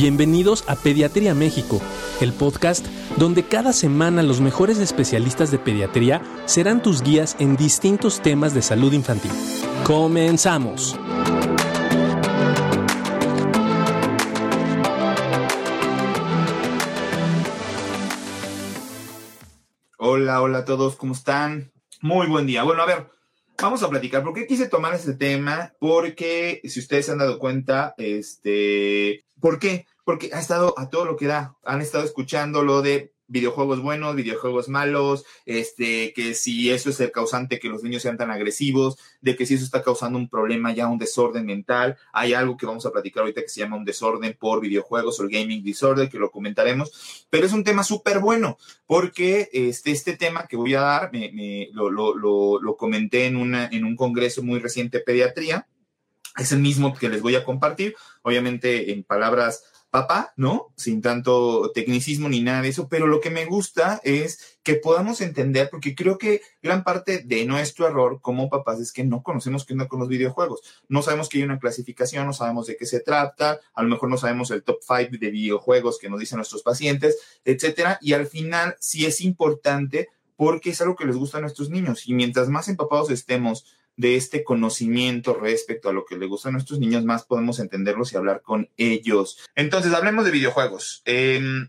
Bienvenidos a Pediatría México, el podcast donde cada semana los mejores especialistas de pediatría serán tus guías en distintos temas de salud infantil. Comenzamos. Hola, hola a todos, ¿cómo están? Muy buen día. Bueno, a ver, vamos a platicar. ¿Por qué quise tomar este tema? Porque, si ustedes se han dado cuenta, este, ¿por qué? Porque ha estado a todo lo que da. Han estado escuchando lo de videojuegos buenos, videojuegos malos, este, que si eso es el causante que los niños sean tan agresivos, de que si eso está causando un problema ya, un desorden mental. Hay algo que vamos a platicar ahorita que se llama un desorden por videojuegos o el gaming disorder, que lo comentaremos, pero es un tema súper bueno, porque este, este tema que voy a dar, me, lo, comenté en, en un congreso muy reciente pediatría, es el mismo que les voy a compartir, obviamente en palabras papá, ¿no? Sin tanto tecnicismo ni nada de eso, pero lo que me gusta es que podamos entender, porque creo que gran parte de nuestro error como papás es que no conocemos qué onda con los videojuegos. No sabemos que hay una clasificación, no sabemos de qué se trata, a lo mejor no sabemos el top 5 de videojuegos que nos dicen nuestros pacientes, etcétera, y al final sí es importante porque es algo que les gusta a nuestros niños y mientras más empapados estemos de este conocimiento respecto a lo que le gusta a nuestros niños, más podemos entenderlos y hablar con ellos. Entonces, hablemos de videojuegos. Em,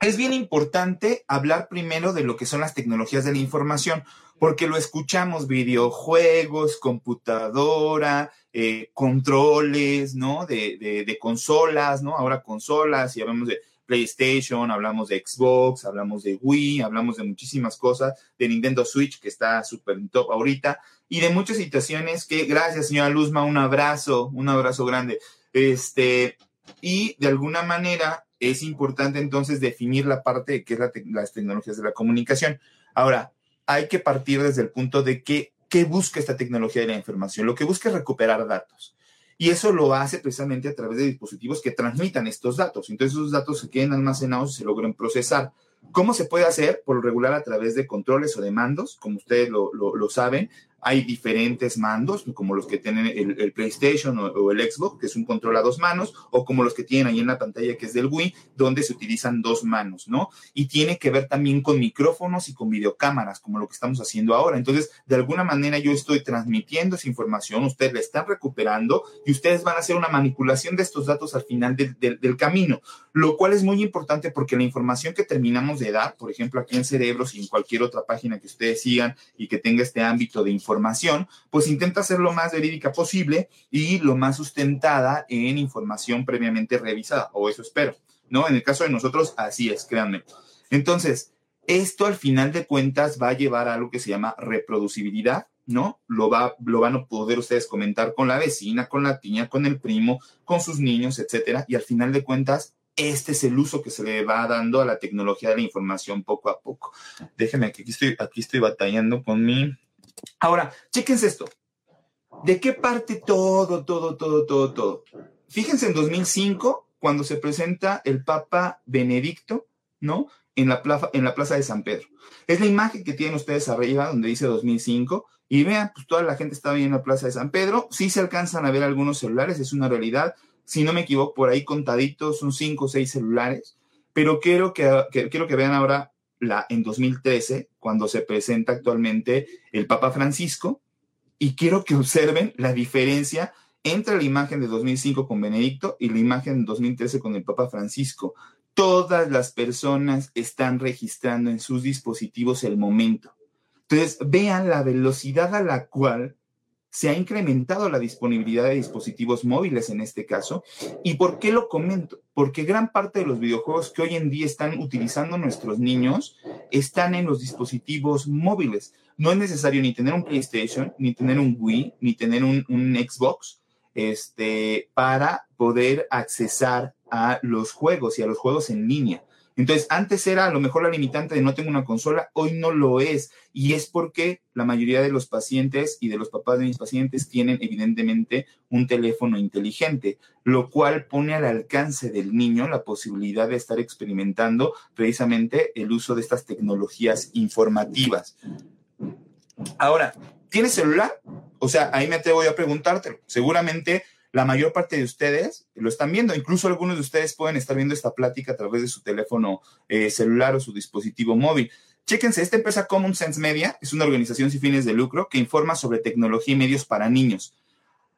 es bien importante hablar primero de lo que son las tecnologías de la información, porque lo escuchamos, videojuegos, computadora, eh, controles, ¿no? De, de, de, consolas, ¿no? Ahora consolas y hablamos de PlayStation, hablamos de Xbox, hablamos de Wii, hablamos de muchísimas cosas, de Nintendo Switch, que está súper top ahorita, y de muchas situaciones que, gracias, señora Luzma, un abrazo, un abrazo grande. Este, y de alguna manera es importante entonces definir la parte de qué es las tecnologías de la comunicación. Ahora, hay que partir desde el punto de que, qué busca esta tecnología de la información. Lo que busca es recuperar datos. Y eso lo hace precisamente a través de dispositivos que transmitan estos datos. Entonces esos datos se queden almacenados y se logran procesar. ¿Cómo se puede hacer? Por regular a través de controles o de mandos, como ustedes lo, lo, lo saben. Hay diferentes mandos, como los que tienen el, el PlayStation o, o, el Xbox, que es un control a dos manos, o como los que tienen ahí en la pantalla, que es del Wii, donde se utilizan dos manos, ¿no? Y tiene que ver también con micrófonos y con videocámaras, como lo que estamos haciendo ahora. Entonces, de alguna manera yo estoy transmitiendo esa información, ustedes la están recuperando y ustedes van a hacer una manipulación de estos datos al final del, del, del camino, lo cual es muy importante porque la información que terminamos de dar, por ejemplo, aquí en Cerebros y en cualquier otra página que ustedes sigan y que tenga este ámbito de información, información, pues intenta ser lo más verídica posible y lo más sustentada en información previamente revisada, o eso espero, ¿no? En el caso de nosotros, así es, créanme. Entonces, esto al final de cuentas va a llevar a algo que se llama reproducibilidad, ¿no? Lo, va, lo van a poder ustedes comentar con la vecina, con la tía, con el primo, con sus niños, etcétera, y al final de cuentas este es el uso que se le va dando a la tecnología de la información poco a poco. Déjenme que aquí estoy, aquí estoy batallando con mi Ahora, chéquense esto. ¿De qué parte todo, todo, todo, todo, todo? Fíjense en 2005, cuando se presenta el Papa Benedicto, ¿no? En la, plaza, en la Plaza de San Pedro. Es la imagen que tienen ustedes arriba, donde dice 2005. Y vean, pues toda la gente estaba ahí en la Plaza de San Pedro. Sí se alcanzan a ver algunos celulares, es una realidad. Si no me equivoco, por ahí contaditos, son cinco o seis celulares. Pero quiero que, quiero que vean ahora la, en 2013, cuando se presenta actualmente el Papa Francisco, y quiero que observen la diferencia entre la imagen de 2005 con Benedicto y la imagen de 2013 con el Papa Francisco. Todas las personas están registrando en sus dispositivos el momento. Entonces, vean la velocidad a la cual se ha incrementado la disponibilidad de dispositivos móviles en este caso. ¿Y por qué lo comento? Porque gran parte de los videojuegos que hoy en día están utilizando nuestros niños están en los dispositivos móviles. No es necesario ni tener un PlayStation, ni tener un Wii, ni tener un, Xbox este, para poder accesar a los juegos y a los juegos en línea. Entonces, antes era a lo mejor la limitante de no tengo una consola, hoy no lo es. Y es porque la mayoría de los pacientes y de los papás de mis pacientes tienen evidentemente un teléfono inteligente, lo cual pone al alcance del niño la posibilidad de estar experimentando precisamente el uso de estas tecnologías informativas. Ahora, ¿tienes celular? O sea, ahí me atrevo a preguntártelo. Seguramente la mayor parte de ustedes lo están viendo. Incluso algunos de ustedes pueden estar viendo esta plática a través de su teléfono eh, celular o su dispositivo móvil. Chéquense, esta empresa Common Sense Media es una organización sin fines de lucro que informa sobre tecnología y medios para niños.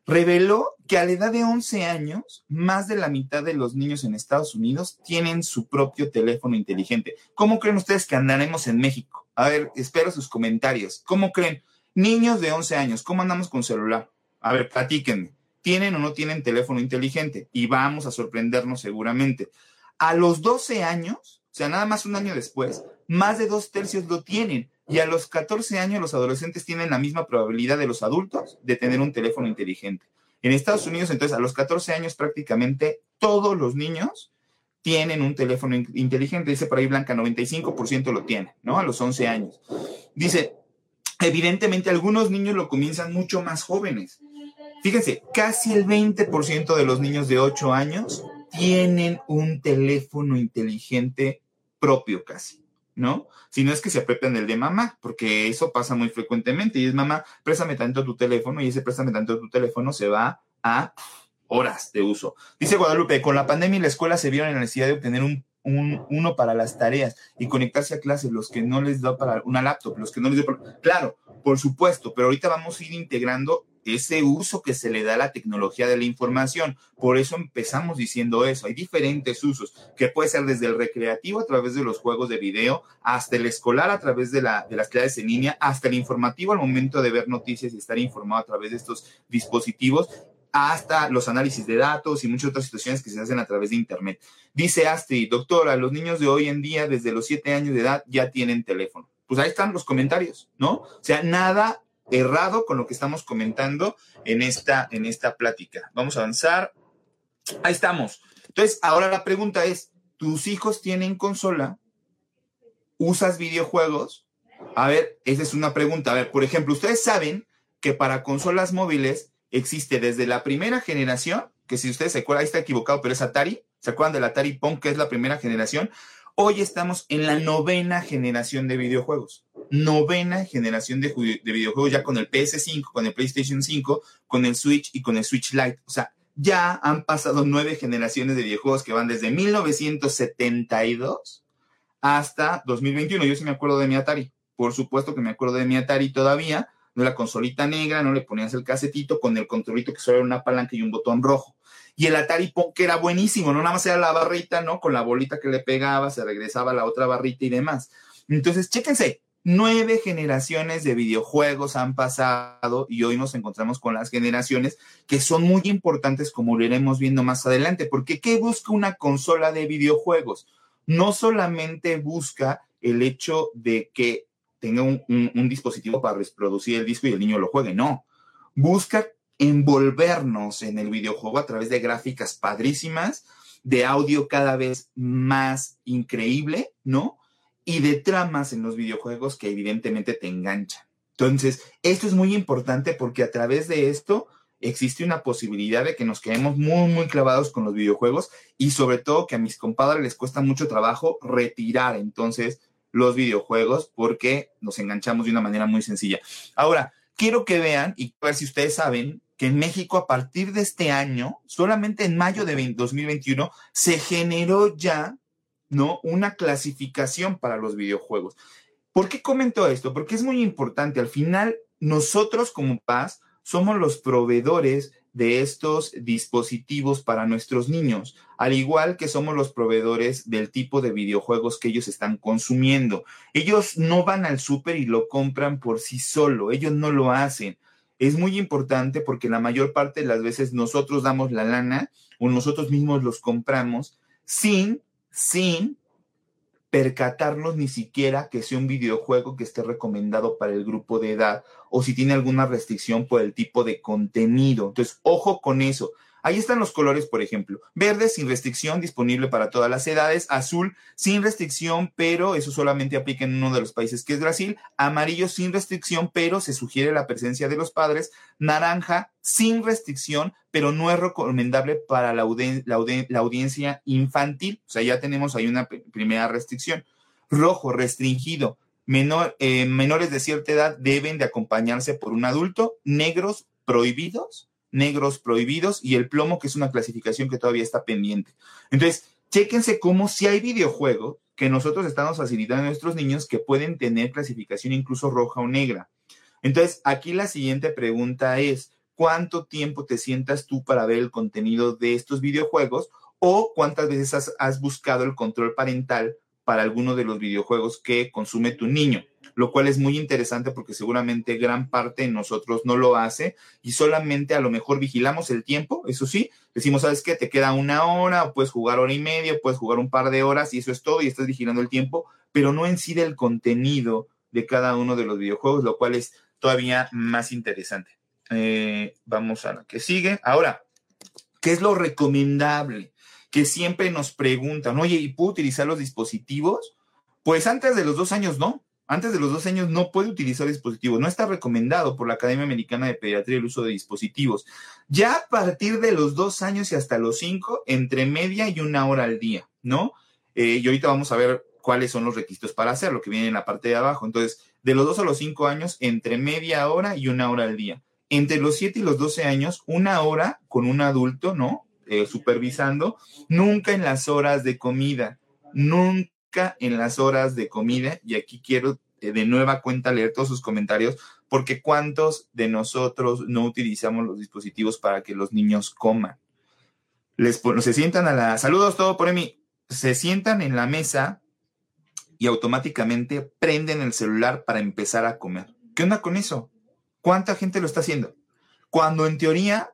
Reveló que a la edad de 11 años, más de la mitad de los niños en Estados Unidos tienen su propio teléfono inteligente. ¿Cómo creen ustedes que andaremos en México? A ver, espero sus comentarios. ¿Cómo creen? Niños de 11 años, ¿cómo andamos con celular? A ver, platíquenme. ¿Tienen o no tienen teléfono inteligente? Y vamos a sorprendernos seguramente. A los 12 años, o sea, nada más un año después, más de dos tercios lo tienen. Y a los 14 años los adolescentes tienen la misma probabilidad de los adultos de tener un teléfono inteligente. En Estados Unidos, entonces, a los 14 años prácticamente todos los niños tienen un teléfono inteligente. Dice por ahí Blanca, 95% lo tiene, ¿no? A los 11 años. Dice, evidentemente algunos niños lo comienzan mucho más jóvenes. Fíjense, casi el 20% de los niños de 8 años tienen un teléfono inteligente propio casi, ¿no? Si no es que se aprieten el de mamá, porque eso pasa muy frecuentemente y es mamá, préstame tanto tu teléfono y ese préstame tanto tu teléfono se va a horas de uso. Dice Guadalupe, con la pandemia y la escuela se vieron en la necesidad de obtener un, uno para las tareas y conectarse a clases, los que no les da para una laptop, los que no les da para... Claro, por supuesto, pero ahorita vamos a ir integrando ese uso que se le da a la tecnología de la información. Por eso empezamos diciendo eso. Hay diferentes usos, que puede ser desde el recreativo a través de los juegos de video, hasta el escolar a través de, la, de las clases en línea, hasta el informativo al momento de ver noticias y estar informado a través de estos dispositivos hasta los análisis de datos y muchas otras situaciones que se hacen a través de Internet. Dice Astrid, doctora, los niños de hoy en día, desde los siete años de edad, ya tienen teléfono. Pues ahí están los comentarios, ¿no? O sea, nada errado con lo que estamos comentando en esta, en esta plática. Vamos a avanzar. Ahí estamos. Entonces, ahora la pregunta es, ¿tus hijos tienen consola? ¿Usas videojuegos? A ver, esa es una pregunta. A ver, por ejemplo, ustedes saben que para consolas móviles existe desde la primera generación, que si ustedes se acuerdan, ahí está equivocado, pero es Atari. ¿Se acuerdan del Atari Pong, que es la primera generación? Hoy estamos en la novena generación de videojuegos. Novena generación de, videojuegos ya con el PS5, con el PlayStation 5, con el Switch y con el Switch Lite. O sea, ya han pasado nueve generaciones de videojuegos que van desde 1972 hasta 2021. Yo sí me acuerdo de mi Atari. Por supuesto que me acuerdo de mi Atari todavía. No la consolita negra, no le ponías el casetito con el controlito que solo era una palanca y un botón rojo y el Atari que era buenísimo, no nada más era la barrita, ¿no? Con la bolita que le pegaba, se regresaba la otra barrita y demás. Entonces, chéquense, nueve generaciones de videojuegos han pasado y hoy nos encontramos con las generaciones que son muy importantes como lo iremos viendo más adelante, porque ¿qué busca una consola de videojuegos? No solamente busca el hecho de que tenga un dispositivo para reproducir el disco y el niño lo juegue, no. Busca envolvernos en el videojuego a través de gráficas padrísimas, de audio cada vez más increíble, ¿no? Y de tramas en los videojuegos que evidentemente te enganchan. Entonces, esto es muy importante porque a través de esto existe una posibilidad de que nos quedemos muy, muy clavados con los videojuegos y sobre todo que a mis compadres les cuesta mucho trabajo retirar entonces los videojuegos porque nos enganchamos de una manera muy sencilla. Ahora, quiero que vean y a ver si ustedes saben que en México a partir de este año, solamente en mayo de 2021, se generó ya, ¿no? Una clasificación para los videojuegos. ¿Por qué comento esto? Porque es muy importante. Al final, nosotros como Paz somos los proveedores de estos dispositivos para nuestros niños, al igual que somos los proveedores del tipo de videojuegos que ellos están consumiendo. Ellos no van al súper y lo compran por sí solo, ellos no lo hacen es muy importante porque la mayor parte de las veces nosotros damos la lana o nosotros mismos los compramos sin, sin percatarnos ni siquiera que sea un videojuego que esté recomendado para el grupo de edad o si tiene alguna restricción por el tipo de contenido. Entonces, ojo con eso. Ahí están los colores, por ejemplo. Verde sin restricción, disponible para todas las edades. Azul sin restricción, pero eso solamente aplica en uno de los países que es Brasil. Amarillo sin restricción, pero se sugiere la presencia de los padres. Naranja sin restricción, pero no es recomendable para la, audiencia infantil. O sea, ya tenemos ahí una primera restricción. Rojo restringido. Eh, menores de cierta edad deben de acompañarse por un adulto. Negros prohibidos negros prohibidos y el plomo, que es una clasificación que todavía está pendiente. Entonces, chéquense cómo si hay videojuegos que nosotros estamos facilitando a nuestros niños que pueden tener clasificación incluso roja o negra. Entonces, aquí la siguiente pregunta es, ¿cuánto tiempo te sientas tú para ver el contenido de estos videojuegos o cuántas veces has, has buscado el control parental para alguno de los videojuegos que consume tu niño? Lo cual es muy interesante porque seguramente gran parte de nosotros no lo hace y solamente a lo mejor vigilamos el tiempo, eso sí, decimos, ¿sabes qué? Te queda una hora, puedes jugar hora y media, puedes jugar un par de horas y eso es todo y estás vigilando el tiempo, pero no en sí del contenido de cada uno de los videojuegos, lo cual es todavía más interesante. Eh, vamos a la que sigue. Ahora, ¿qué es lo recomendable? Que siempre nos preguntan, oye, ¿y puedo utilizar los dispositivos? Pues antes de los dos años no antes de los dos años no puede utilizar dispositivos. No está recomendado por la Academia Americana de Pediatría el uso de dispositivos. Ya a partir de los dos años y hasta los cinco, entre media y una hora al día, ¿no? Eh, y ahorita vamos a ver cuáles son los requisitos para hacerlo, que viene en la parte de abajo. Entonces, de los dos a los cinco años, entre media hora y una hora al día. Entre los siete y los doce años, una hora con un adulto, ¿no? Eh, supervisando, nunca en las horas de comida, nunca en las horas de comida y aquí quiero eh, de nueva cuenta leer todos sus comentarios porque cuántos de nosotros no utilizamos los dispositivos para que los niños coman. Les se sientan a la saludos todo por mí. Se sientan en la mesa y automáticamente prenden el celular para empezar a comer. ¿Qué onda con eso? ¿Cuánta gente lo está haciendo? Cuando en teoría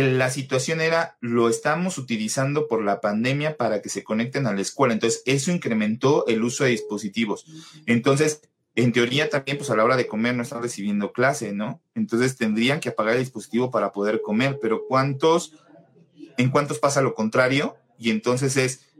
la situación era, lo estamos utilizando por la pandemia para que se conecten a la escuela. Entonces, eso incrementó el uso de dispositivos. Entonces, en teoría también, pues a la hora de comer no están recibiendo clase, ¿no? Entonces tendrían que apagar el dispositivo para poder comer, pero ¿cuántos, en cuántos pasa lo contrario? Y entonces es,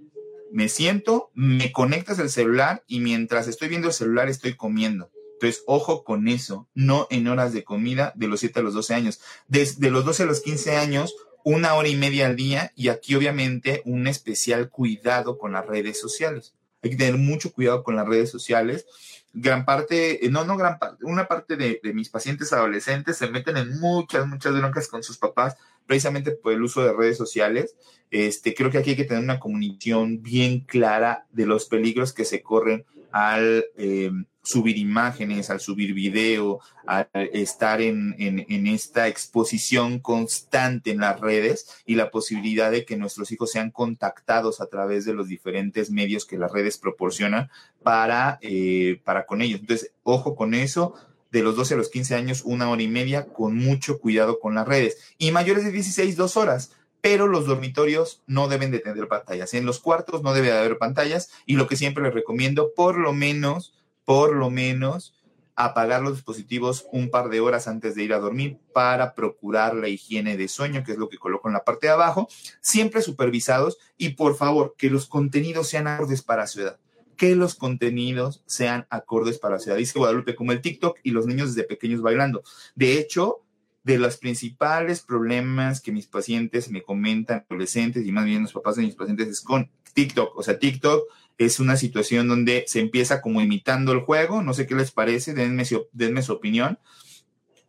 me siento, me conectas el celular y mientras estoy viendo el celular estoy comiendo. Entonces, ojo con eso, no en horas de comida de los 7 a los 12 años. Desde los 12 a los 15 años, una hora y media al día y aquí obviamente un especial cuidado con las redes sociales. Hay que tener mucho cuidado con las redes sociales. Gran parte, eh, no, no gran parte, una parte de, mis pacientes adolescentes se meten en muchas, muchas broncas con sus papás precisamente por el uso de redes sociales. Este, creo que aquí hay que tener una comunicación bien clara de los peligros que se corren al eh, subir imágenes, al subir video, al estar en, en, esta exposición constante en las redes y la posibilidad de que nuestros hijos sean contactados a través de los diferentes medios que las redes proporcionan para, eh, para con ellos. Entonces, ojo con eso. De los 12 a los 15 años, una hora y media, con mucho cuidado con las redes. Y mayores de 16, dos horas pero los dormitorios no deben de tener pantallas. En los cuartos no debe de haber pantallas y lo que siempre les recomiendo, por lo menos, por lo menos, apagar los dispositivos un par de horas antes de ir a dormir para procurar la higiene de sueño, que es lo que coloco en la parte de abajo, siempre supervisados y por favor que los contenidos sean acordes para su edad que los contenidos sean acordes para su edad. Dice Guadalupe, como el TikTok y los niños desde pequeños bailando. De hecho, de los principales problemas que mis pacientes me comentan, adolescentes y más bien los papás de mis pacientes, es con TikTok. O sea, TikTok es una situación donde se empieza como imitando el juego, no sé qué les parece, denme, denme su opinión.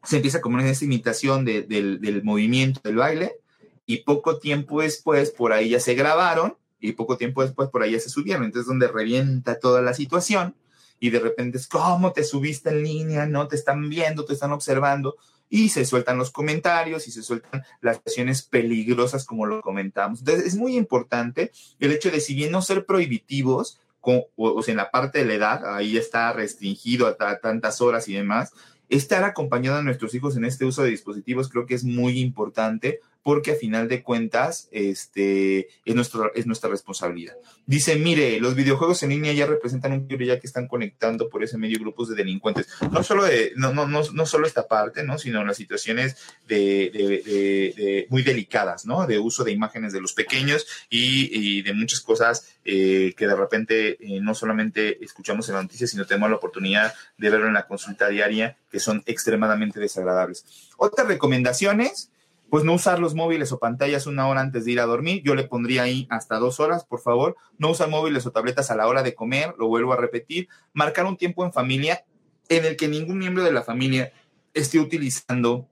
Se empieza como en esa imitación del, del movimiento del baile y poco tiempo después por ahí ya se grabaron y poco tiempo después por ahí ya se subieron. Entonces, donde revienta toda la situación y de repente es, ¿cómo te subiste en línea? No te están viendo, te están observando y se sueltan los comentarios y se sueltan las acciones peligrosas como lo comentamos. Entonces, es muy importante el hecho de, si bien no ser prohibitivos, o, sea, en la parte de la edad, ahí está restringido a, tantas horas y demás, estar acompañando a nuestros hijos en este uso de dispositivos creo que es muy importante porque a final de cuentas este, es, nuestro, es nuestra responsabilidad. Dice, mire, los videojuegos en línea ya representan un peligro ya que están conectando por ese medio grupos de delincuentes. No solo, de, no, no, no, no solo esta parte, ¿no? sino las situaciones de, muy delicadas, ¿no? De uso de imágenes de los pequeños y, de muchas cosas eh, que de repente eh, no solamente escuchamos en la noticia, sino tenemos la oportunidad de verlo en la consulta diaria, que son extremadamente desagradables. Otras recomendaciones, pues no usar los móviles o pantallas una hora antes de ir a dormir. Yo le pondría ahí hasta dos horas, por favor. No usar móviles o tabletas a la hora de comer, lo vuelvo a repetir. Marcar un tiempo en familia en el que ningún miembro de la familia esté utilizando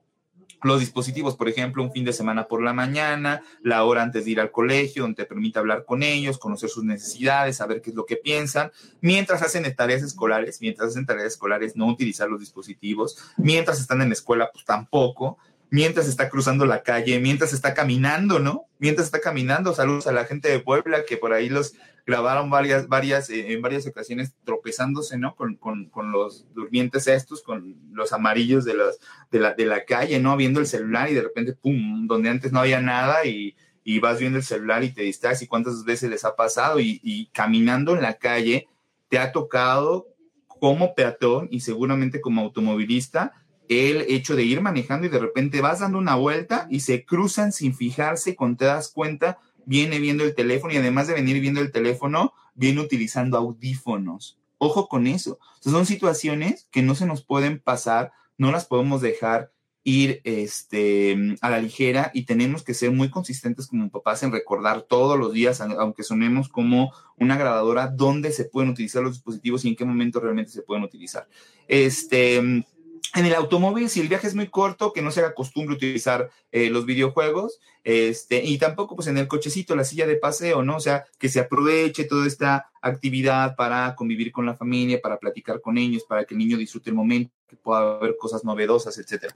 los dispositivos, por ejemplo, un fin de semana por la mañana, la hora antes de ir al colegio, donde te permite hablar con ellos, conocer sus necesidades, saber qué es lo que piensan, mientras hacen tareas escolares, mientras hacen tareas escolares, no utilizar los dispositivos, mientras están en la escuela, pues tampoco, mientras está cruzando la calle, mientras está caminando, ¿no? Mientras está caminando, saludos a la gente de Puebla que por ahí los grabaron varias, varias, eh, en varias ocasiones tropezándose, ¿no? Con, con, con, los durmientes estos, con los amarillos de, los, de, la, de la calle, ¿no? Viendo el celular y de repente, ¡pum!, donde antes no había nada y, y vas viendo el celular y te distraes y cuántas veces les ha pasado y, y caminando en la calle te ha tocado como peatón y seguramente como automovilista el hecho de ir manejando y de repente vas dando una vuelta y se cruzan sin fijarse cuando te das cuenta viene viendo el teléfono y además de venir viendo el teléfono, viene utilizando audífonos. Ojo con eso. son situaciones que no se nos pueden pasar, no las podemos dejar ir este, a la ligera y tenemos que ser muy consistentes como papás en recordar todos los días, aunque sonemos como una grabadora, dónde se pueden utilizar los dispositivos y en qué momento realmente se pueden utilizar. Este, en el automóvil, si el viaje es muy corto, que no se haga costumbre utilizar eh, los videojuegos, este, y tampoco pues en el cochecito, la silla de paseo, ¿no? O sea, que se aproveche toda esta actividad para convivir con la familia, para platicar con ellos, para que el niño disfrute el momento, que pueda haber cosas novedosas, etc.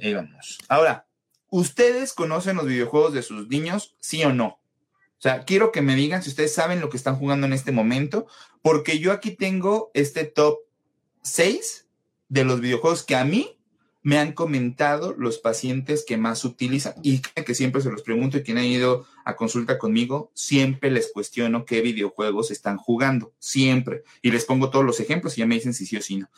ahí vamos. Ahora, ¿ustedes conocen los videojuegos de sus niños, sí o no? O sea, quiero que me digan si ustedes saben lo que están jugando en este momento, porque yo aquí tengo este top 6 de los videojuegos que a mí me han comentado los pacientes que más utilizan. Y que siempre se los pregunto y quien ha ido a consulta conmigo, siempre les cuestiono qué videojuegos están jugando, siempre. Y les pongo todos los ejemplos y ya me dicen si sí o si no.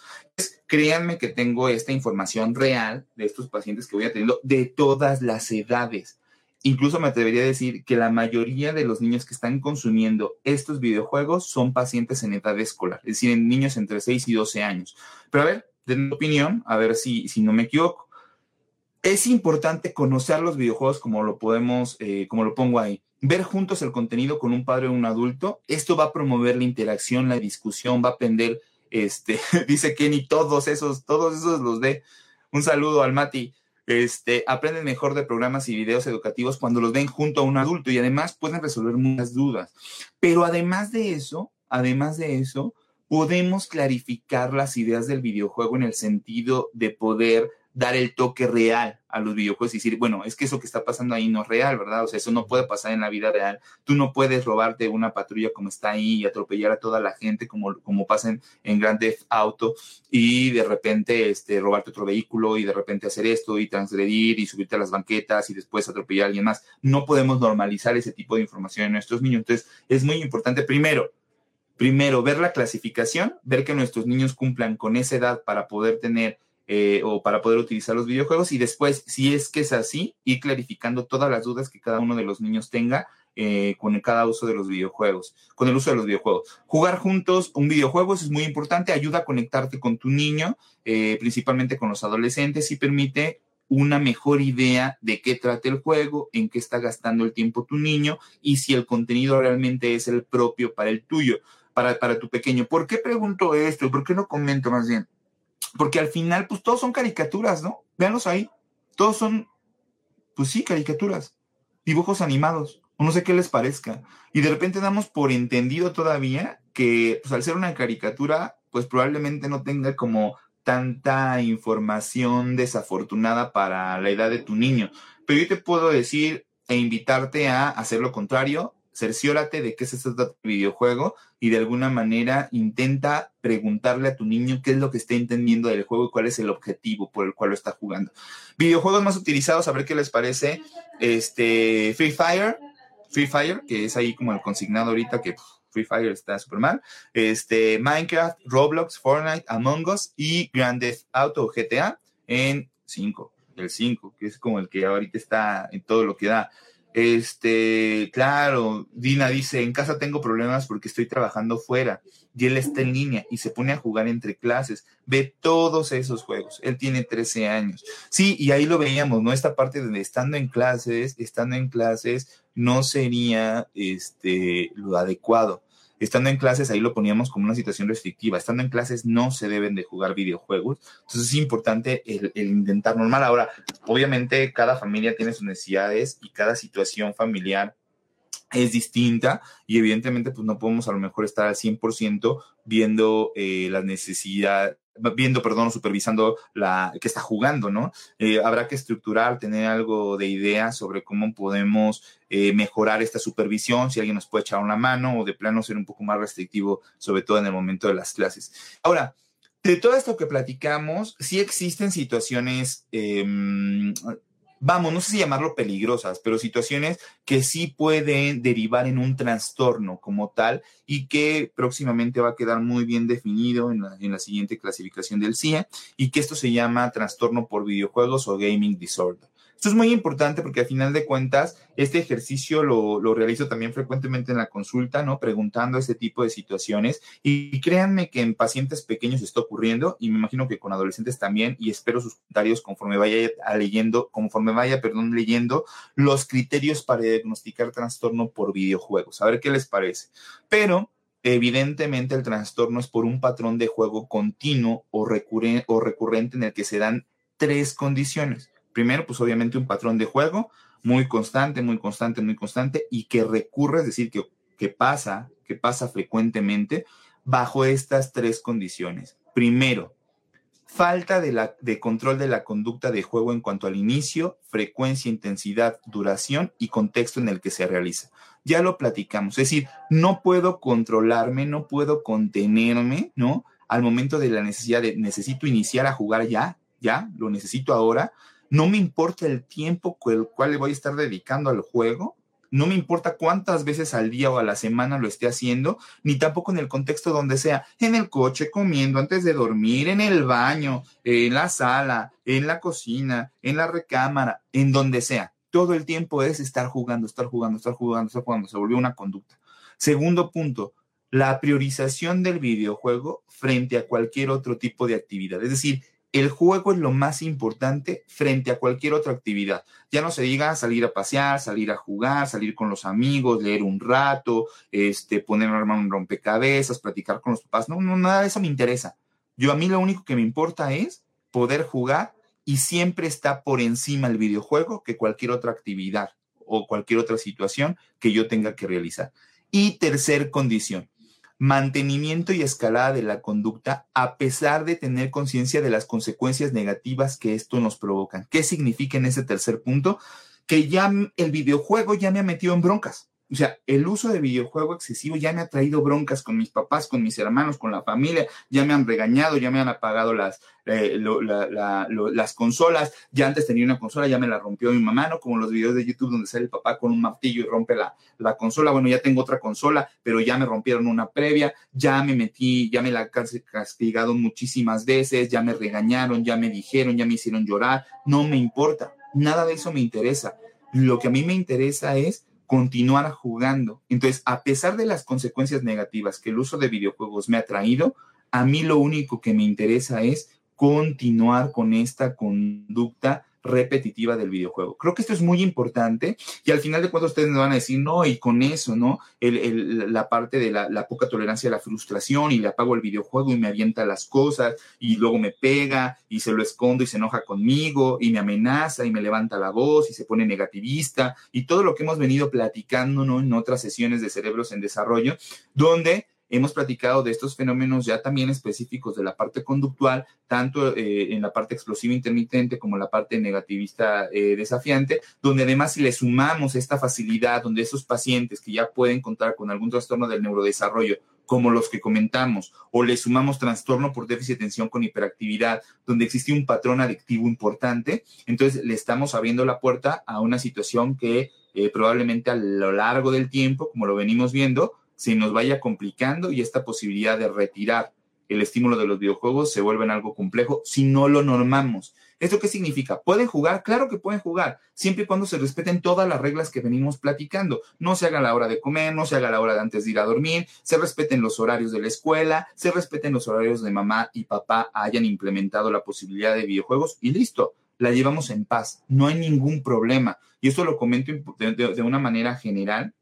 Créanme que tengo esta información real de estos pacientes que voy a teniendo de todas las edades. Incluso me atrevería a decir que la mayoría de los niños que están consumiendo estos videojuegos son pacientes en edad escolar, es decir, niños entre 6 y 12 años. Pero a ver, de mi opinión, a ver si, si no me equivoco. Es importante conocer los videojuegos como lo podemos, eh, como lo pongo ahí. Ver juntos el contenido con un padre o un adulto. Esto va a promover la interacción, la discusión, va a aprender, este, dice Kenny, todos esos, todos esos los ve. Un saludo al Mati. Este, aprenden mejor de programas y videos educativos cuando los ven junto a un adulto y además pueden resolver muchas dudas. Pero además de eso, además de eso, podemos clarificar las ideas del videojuego en el sentido de poder dar el toque real a los videojuegos y decir, bueno, es que eso que está pasando ahí no es real, ¿verdad? O sea, eso no puede pasar en la vida real. Tú no puedes robarte una patrulla como está ahí y atropellar a toda la gente como, como pasa en, en Grand Theft Auto y de repente este, robarte otro vehículo y de repente hacer esto y transgredir y subirte a las banquetas y después atropellar a alguien más. No podemos normalizar ese tipo de información en nuestros niños. Entonces, es muy importante, primero, primero, ver la clasificación, ver que nuestros niños cumplan con esa edad para poder tener eh, o para poder utilizar los videojuegos y después, si es que es así, ir clarificando todas las dudas que cada uno de los niños tenga eh, con cada uso de los videojuegos, con el uso de los videojuegos. Jugar juntos un videojuego es muy importante, ayuda a conectarte con tu niño, eh, principalmente con los adolescentes y permite una mejor idea de qué trata el juego, en qué está gastando el tiempo tu niño y si el contenido realmente es el propio para el tuyo para, tu pequeño. ¿Por qué pregunto esto? ¿Por qué no comento más bien? Porque al final, pues todos son caricaturas, ¿no? Véanlos ahí. Todos son, pues sí, caricaturas, dibujos animados, o no sé qué les parezca. Y de repente damos por entendido todavía que, pues al ser una caricatura, pues probablemente no tenga como tanta información desafortunada para la edad de tu niño. Pero yo te puedo decir e invitarte a hacer lo contrario, cerciórate de qué es este videojuego y de alguna manera intenta preguntarle a tu niño qué es lo que está entendiendo del juego y cuál es el objetivo por el cual lo está jugando. Videojuegos más utilizados, a ver qué les parece. Este, Free Fire, Free Fire, que es ahí como el consignado ahorita que Free Fire está súper mal. Este, Minecraft, Roblox, Fortnite, Among Us y Grand Theft Auto GTA en 5, el 5, que es como el que ahorita está en todo lo que da. Este, claro, Dina dice, en casa tengo problemas porque estoy trabajando fuera y él está en línea y se pone a jugar entre clases, ve todos esos juegos. Él tiene 13 años. Sí, y ahí lo veíamos, ¿no? Esta parte donde estando en clases, estando en clases, no sería este, lo adecuado. Estando en clases, ahí lo poníamos como una situación restrictiva, estando en clases no se deben de jugar videojuegos, entonces es importante el, intentar normal. Ahora, obviamente cada familia tiene sus necesidades y cada situación familiar es distinta y evidentemente pues no podemos a lo mejor estar al 100% viendo eh, las necesidades viendo, perdón, supervisando la que está jugando, ¿no? Eh, habrá que estructurar, tener algo de idea sobre cómo podemos eh, mejorar esta supervisión, si alguien nos puede echar una mano o de plano ser un poco más restrictivo, sobre todo en el momento de las clases. Ahora, de todo esto que platicamos, sí existen situaciones em, vamos, no sé si llamarlo peligrosas, pero situaciones que sí pueden derivar en un trastorno como tal y que próximamente va a quedar muy bien definido en la, en la siguiente clasificación del CIE y que esto se llama trastorno por videojuegos o gaming disorder. Esto es muy importante porque al final de cuentas, este ejercicio lo, lo, realizo también frecuentemente en la consulta, ¿no? Preguntando ese tipo de situaciones. Y, créanme que en pacientes pequeños está ocurriendo y me imagino que con adolescentes también. Y espero sus comentarios conforme vaya leyendo, conforme vaya, perdón, leyendo los criterios para diagnosticar trastorno por videojuegos. A ver qué les parece. Pero evidentemente el trastorno es por un patrón de juego continuo o, o recurrente en el que se dan tres condiciones. Primero, pues obviamente un patrón de juego muy constante, muy constante, muy constante y que recurre, es decir, que, que pasa, que pasa frecuentemente bajo estas tres condiciones. Primero, falta de, la, de control de la conducta de juego en cuanto al inicio, frecuencia, intensidad, duración y contexto en el que se realiza. Ya lo platicamos, es decir, no puedo controlarme, no puedo contenerme, ¿no? Al momento de la necesidad de necesito iniciar a jugar ya, ya, lo necesito ahora, no me importa el tiempo con el cual le voy a estar dedicando al juego, no me importa cuántas veces al día o a la semana lo esté haciendo, ni tampoco en el contexto donde sea, en el coche, comiendo, antes de dormir, en el baño, en la sala, en la cocina, en la recámara, en donde sea. Todo el tiempo es estar jugando, estar jugando, estar jugando, estar jugando. Se volvió una conducta. Segundo punto, la priorización del videojuego frente a cualquier otro tipo de actividad. Es decir, el juego es lo más importante frente a cualquier otra actividad. Ya no se diga salir a pasear, salir a jugar, salir con los amigos, leer un rato, este, poner a armar un rompecabezas, platicar con los papás. No, nada de eso me interesa. Yo a mí lo único que me importa es poder jugar y siempre está por encima el videojuego que cualquier otra actividad o cualquier otra situación que yo tenga que realizar. Y tercer condición, mantenimiento y escalada de la conducta a pesar de tener conciencia de las consecuencias negativas que esto nos provoca. ¿Qué significa en ese tercer punto? Que ya el videojuego ya me ha metido en broncas. O sea, el uso de videojuego excesivo ya me ha traído broncas con mis papás, con mis hermanos, con la familia, ya me han regañado, ya me han apagado las, eh, las consolas, ya antes tenía una consola, ya me la rompió mi mamá, ¿no? Como los videos de YouTube donde sale el papá con un martillo y rompe la, la consola, bueno, ya tengo otra consola, pero ya me rompieron una previa, ya me metí, ya me la castigado muchísimas veces, ya me regañaron, ya me dijeron, ya me hicieron llorar, no me importa, nada de eso me interesa. Lo que a mí me interesa es continuar jugando. Entonces, a pesar de las consecuencias negativas que el uso de videojuegos me ha traído, a mí lo único que me interesa es continuar con esta conducta repetitiva del videojuego. Creo que esto es muy importante y al final de cuentas ustedes me van a decir, no, y con eso, ¿no? El, la parte de la, la, poca tolerancia a la frustración y le apago el videojuego y me avienta las cosas y luego me pega y se lo escondo y se enoja conmigo y me amenaza y me levanta la voz y se pone negativista y todo lo que hemos venido platicando, ¿no? En otras sesiones de cerebros en desarrollo, donde Hemos platicado de estos fenómenos ya también específicos de la parte conductual, tanto eh, en la parte explosiva intermitente como en la parte negativista eh, desafiante, donde además si le sumamos esta facilidad, donde esos pacientes que ya pueden contar con algún trastorno del neurodesarrollo, como los que comentamos, o le sumamos trastorno por déficit de atención con hiperactividad, donde existe un patrón adictivo importante, entonces le estamos abriendo la puerta a una situación que eh, probablemente a lo largo del tiempo, como lo venimos viendo, se nos vaya complicando y esta posibilidad de retirar el estímulo de los videojuegos se vuelve en algo complejo si no lo normamos. ¿Esto qué significa? ¿Pueden jugar? Claro que pueden jugar, siempre y cuando se respeten todas las reglas que venimos platicando. No se haga la hora de comer, no se haga la hora de antes de ir a dormir, se respeten los horarios de la escuela, se respeten los horarios de mamá y papá hayan implementado la posibilidad de videojuegos y listo, la llevamos en paz, no hay ningún problema. Y esto lo comento de, de una manera general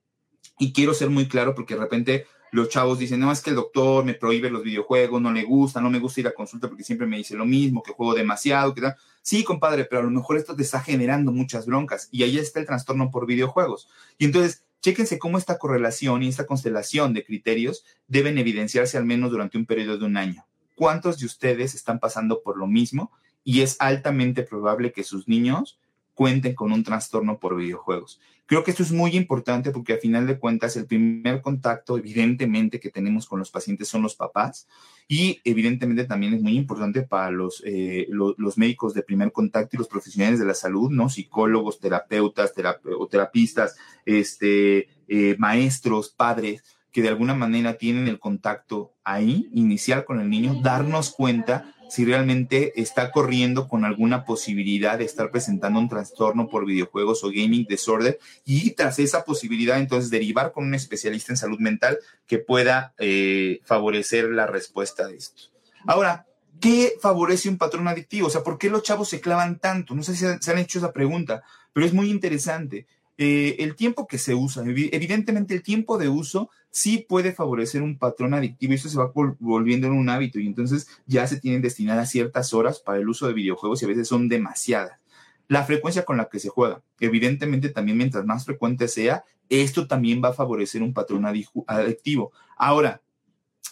y quiero ser muy claro porque de repente los chavos dicen, no, es que el doctor me prohíbe los videojuegos, no le gusta, no me gusta ir a consulta porque siempre me dice lo mismo, que juego demasiado, que tal. Sí, compadre, pero a lo mejor esto te está generando muchas broncas y ahí está el trastorno por videojuegos. Y entonces, chéquense cómo esta correlación y esta constelación de criterios deben evidenciarse al menos durante un periodo de un año. ¿Cuántos de ustedes están pasando por lo mismo? Y es altamente probable que sus niños cuenten con un trastorno por videojuegos. Creo que esto es muy importante porque a final de cuentas el primer contacto evidentemente que tenemos con los pacientes son los papás y evidentemente también es muy importante para los, eh, los médicos de primer contacto y los profesionales de la salud, ¿no? Psicólogos, terapeutas, o terapistas, este, eh, maestros, padres, que de alguna manera tienen el contacto ahí, inicial con el niño, darnos cuenta si realmente está corriendo con alguna posibilidad de estar presentando un trastorno por videojuegos o gaming disorder y tras esa posibilidad entonces derivar con un especialista en salud mental que pueda eh, favorecer la respuesta de esto. Ahora, ¿qué favorece un patrón adictivo? O sea, ¿por qué los chavos se clavan tanto? No sé si se han hecho esa pregunta, pero es muy interesante. Eh, el tiempo que se usa, evidentemente el tiempo de uso sí puede favorecer un patrón adictivo y eso se va volviendo en un hábito y entonces ya se tienen destinadas ciertas horas para el uso de videojuegos y a veces son demasiadas. La frecuencia con la que se juega, evidentemente también mientras más frecuente sea, esto también va a favorecer un patrón adictivo. Ahora,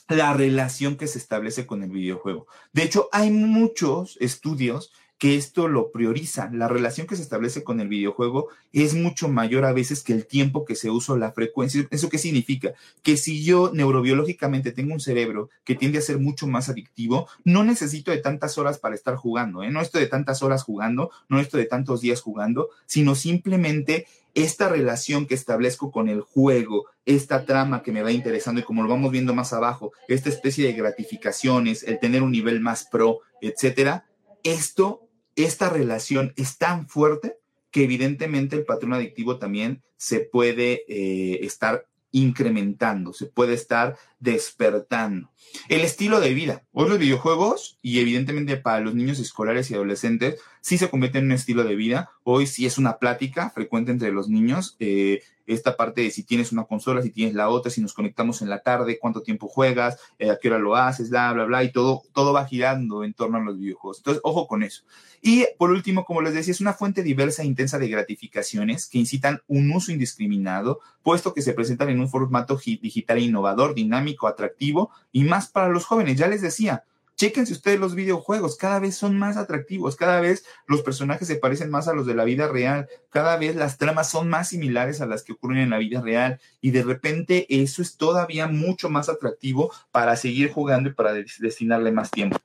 la relación que se establece con el videojuego. De hecho, hay muchos estudios que esto lo prioriza. La relación que se establece con el videojuego es mucho mayor a veces que el tiempo que se usa la frecuencia. ¿Eso qué significa? Que si yo neurobiológicamente tengo un cerebro que tiende a ser mucho más adictivo, no necesito de tantas horas para estar jugando, ¿eh? no estoy de tantas horas jugando, no estoy de tantos días jugando, sino simplemente esta relación que establezco con el juego, esta trama que me va interesando y como lo vamos viendo más abajo, esta especie de gratificaciones, el tener un nivel más pro, etcétera, esto esta relación es tan fuerte que evidentemente el patrón adictivo también se puede eh, estar incrementando, se puede estar despertando. El estilo de vida. Hoy los videojuegos, y evidentemente para los niños escolares y adolescentes, sí se convierten en un estilo de vida. Hoy sí es una plática frecuente entre los niños. Eh, esta parte de si tienes una consola, si tienes la otra, si nos conectamos en la tarde, cuánto tiempo juegas, eh, a qué hora lo haces, bla, bla, bla, y todo, todo va girando en torno a los videojuegos. Entonces, ojo con eso. Y por último, como les decía, es una fuente diversa e intensa de gratificaciones que incitan un uso indiscriminado, puesto que se presentan en un formato digital innovador, dinámico, atractivo y más para los jóvenes. Ya les decía, Chéquense ustedes los videojuegos, cada vez son más atractivos, cada vez los personajes se parecen más a los de la vida real, cada vez las tramas son más similares a las que ocurren en la vida real y de repente eso es todavía mucho más atractivo para seguir jugando y para destinarle más tiempo.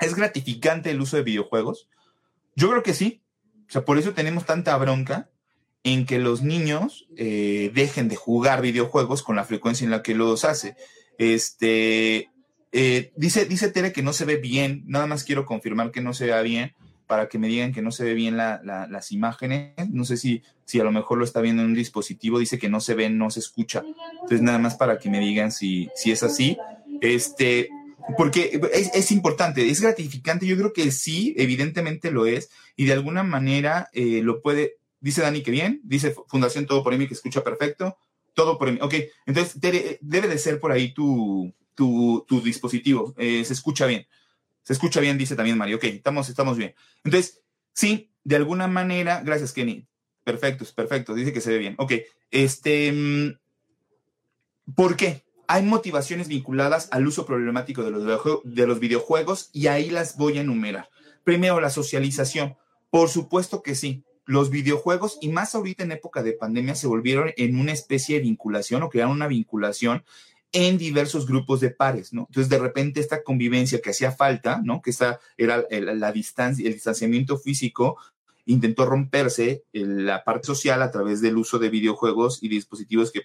¿Es gratificante el uso de videojuegos? Yo creo que sí. O sea, por eso tenemos tanta bronca en que los niños eh, dejen de jugar videojuegos con la frecuencia en la que los hace. Este, eh, dice, dice Tere que no se ve bien, nada más quiero confirmar que no se vea bien para que me digan que no se ve bien las imágenes. No sé si, si a lo mejor lo está viendo en un dispositivo, dice que no se ve, no se escucha. Entonces, nada más para que me digan si, si es así. Este, porque es, importante, es gratificante. Yo creo que sí, evidentemente lo es, y de alguna manera eh, lo puede. Dice Dani que bien, dice Fundación Todo por mí que escucha perfecto. Todo por mí. Ok, entonces debe de ser por ahí tu, tu, dispositivo. Eh, se escucha bien. Se escucha bien, dice también Mario. Ok, estamos, estamos bien. Entonces, sí, de alguna manera, gracias, Kenny. Perfecto, perfecto. Dice que se ve bien. Ok, este. Mm, ¿Por qué? Hay motivaciones vinculadas al uso problemático de los, de los videojuegos y ahí las voy a enumerar. Primero, la socialización. Por supuesto que sí. Los videojuegos, y más ahorita en época de pandemia, se volvieron en una especie de vinculación o crearon una vinculación en diversos grupos de pares, ¿no? Entonces, de repente, esta convivencia que hacía falta, ¿no? Que esta era la distancia, el distanciamiento físico, intentó romperse la parte social a través del uso de videojuegos y dispositivos que,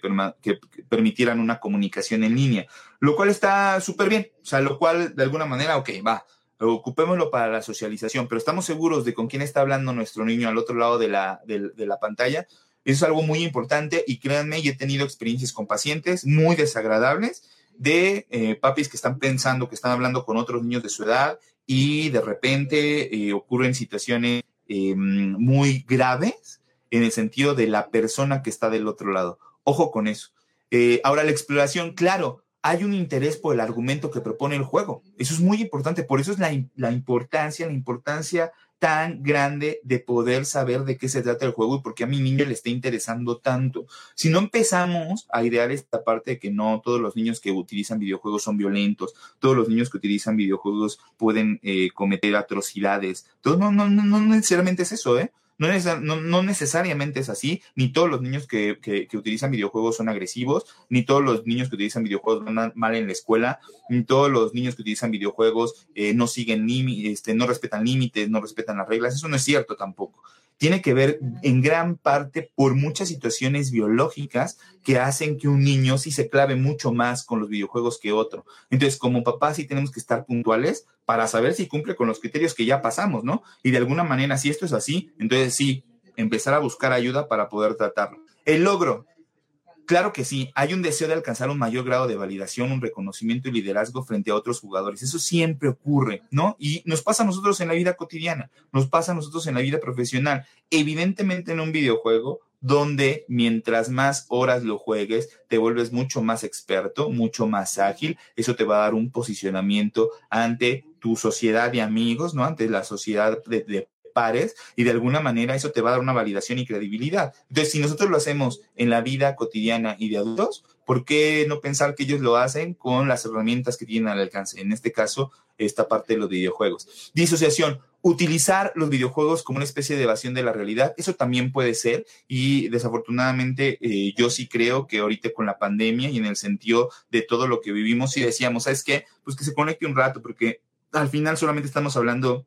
permitieran una comunicación en línea, lo cual está súper bien, o sea, lo cual de alguna manera, ok, va, ocupémoslo para la socialización, pero estamos seguros de con quién está hablando nuestro niño al otro lado de la, de la pantalla, eso es algo muy importante y créanme, yo he tenido experiencias con pacientes muy desagradables de eh, papis que están pensando que están hablando con otros niños de su edad y de repente eh, ocurren situaciones eh, muy graves en el sentido de la persona que está del otro lado. Ojo con eso. Eh, ahora, la exploración, claro, hay un interés por el argumento que propone el juego. Eso es muy importante, por eso es la, la importancia, la importancia tan grande de poder saber de qué se trata el juego y por qué a mi niño le está interesando tanto. Si no empezamos a idear esta parte de que no todos los niños que utilizan videojuegos son violentos, todos los niños que utilizan videojuegos pueden eh, cometer atrocidades, todo, no, no, no, no necesariamente es eso, ¿eh? No, necesariamente es así, ni todos los niños que, utilizan videojuegos son agresivos, ni todos los niños que utilizan videojuegos van mal en la escuela, ni todos los niños que utilizan videojuegos eh, no siguen este, no respetan límites, no respetan las reglas, eso no es cierto tampoco tiene que ver en gran parte por muchas situaciones biológicas que hacen que un niño sí se clave mucho más con los videojuegos que otro. Entonces, como papás sí tenemos que estar puntuales para saber si cumple con los criterios que ya pasamos, ¿no? Y de alguna manera, si esto es así, entonces sí, empezar a buscar ayuda para poder tratarlo. El logro, Claro que sí, hay un deseo de alcanzar un mayor grado de validación, un reconocimiento y liderazgo frente a otros jugadores. Eso siempre ocurre, ¿no? Y nos pasa a nosotros en la vida cotidiana, nos pasa a nosotros en la vida profesional. Evidentemente en un videojuego donde mientras más horas lo juegues, te vuelves mucho más experto, mucho más ágil. Eso te va a dar un posicionamiento ante tu sociedad de amigos, ¿no? Ante la sociedad de, de pares y de alguna manera eso te va a dar una validación y credibilidad. Entonces, si nosotros lo hacemos en la vida cotidiana y de adultos, ¿por qué no pensar que ellos lo hacen con las herramientas que tienen al alcance? En este caso, esta parte de los videojuegos. Disociación, utilizar los videojuegos como una especie de evasión de la realidad, eso también puede ser y desafortunadamente eh, yo sí creo que ahorita con la pandemia y en el sentido de todo lo que vivimos, y decíamos, ¿sabes qué? Pues que se conecte un rato porque al final solamente estamos hablando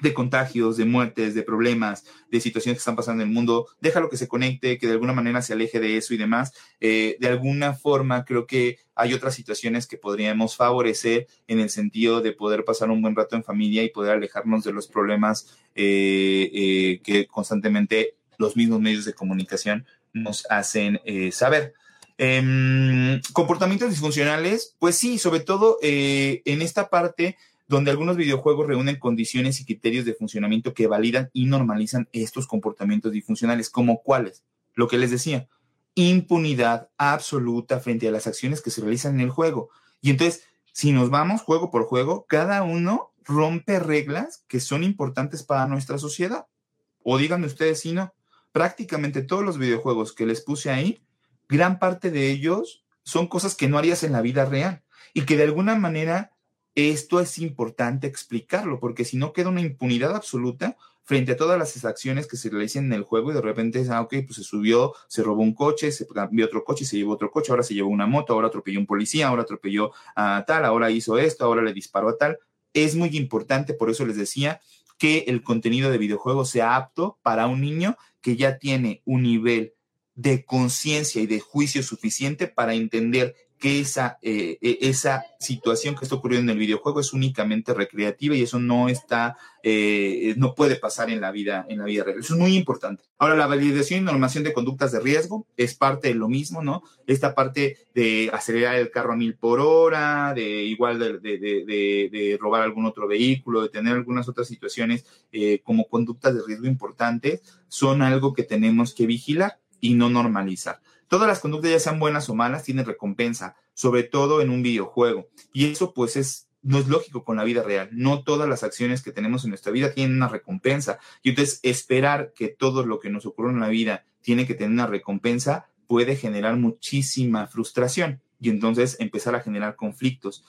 de contagios, de muertes, de problemas, de situaciones que están pasando en el mundo, déjalo que se conecte, que de alguna manera se aleje de eso y demás. Eh, de alguna forma, creo que hay otras situaciones que podríamos favorecer en el sentido de poder pasar un buen rato en familia y poder alejarnos de los problemas eh, eh, que constantemente los mismos medios de comunicación nos hacen saber. Em, comportamientos disfuncionales, pues sí, sobre todo en esta parte donde algunos videojuegos reúnen condiciones y criterios de funcionamiento que validan y normalizan estos comportamientos disfuncionales, como cuáles, lo que les decía, impunidad absoluta frente a las acciones que se realizan en el juego. Y entonces, si nos vamos juego por juego, cada uno rompe reglas que son importantes para nuestra sociedad. O díganme ustedes si no, prácticamente todos los videojuegos que les puse ahí, gran parte de ellos son cosas que no harías en la vida real y que de alguna manera esto es importante explicarlo, porque si no queda una impunidad absoluta frente a todas las acciones que se realizan en el juego y de repente es, ah, ok, pues se subió, se robó un coche, se cambió otro coche, se llevó otro coche, ahora se llevó una moto, ahora atropelló un policía, ahora atropelló a tal, ahora hizo esto, ahora le disparó a tal. Es muy importante, por eso les decía, que el contenido de videojuegos sea apto para un niño que ya tiene un nivel de conciencia y de juicio suficiente para entender que esa, eh, e, esa situación que está ocurriendo en el videojuego es únicamente recreativa y eso no está, eh, no puede pasar en la vida, en la vida real. Eso es muy importante. Ahora, la validación y normación de conductas de riesgo es parte de lo mismo, ¿no? Esta parte de acelerar el carro a mil por hora, de igual de, de, robar algún otro vehículo, de tener algunas otras situaciones eh, como conductas de riesgo importantes, son algo que tenemos que vigilar y no normalizar. Todas las conductas, ya sean buenas o malas, tienen recompensa, sobre todo en un videojuego. Y eso pues es no es lógico con la vida real. No todas las acciones que tenemos en nuestra vida tienen una recompensa. Y entonces esperar que todo lo que nos ocurre en la vida tiene que tener una recompensa puede generar muchísima frustración y entonces empezar a generar conflictos.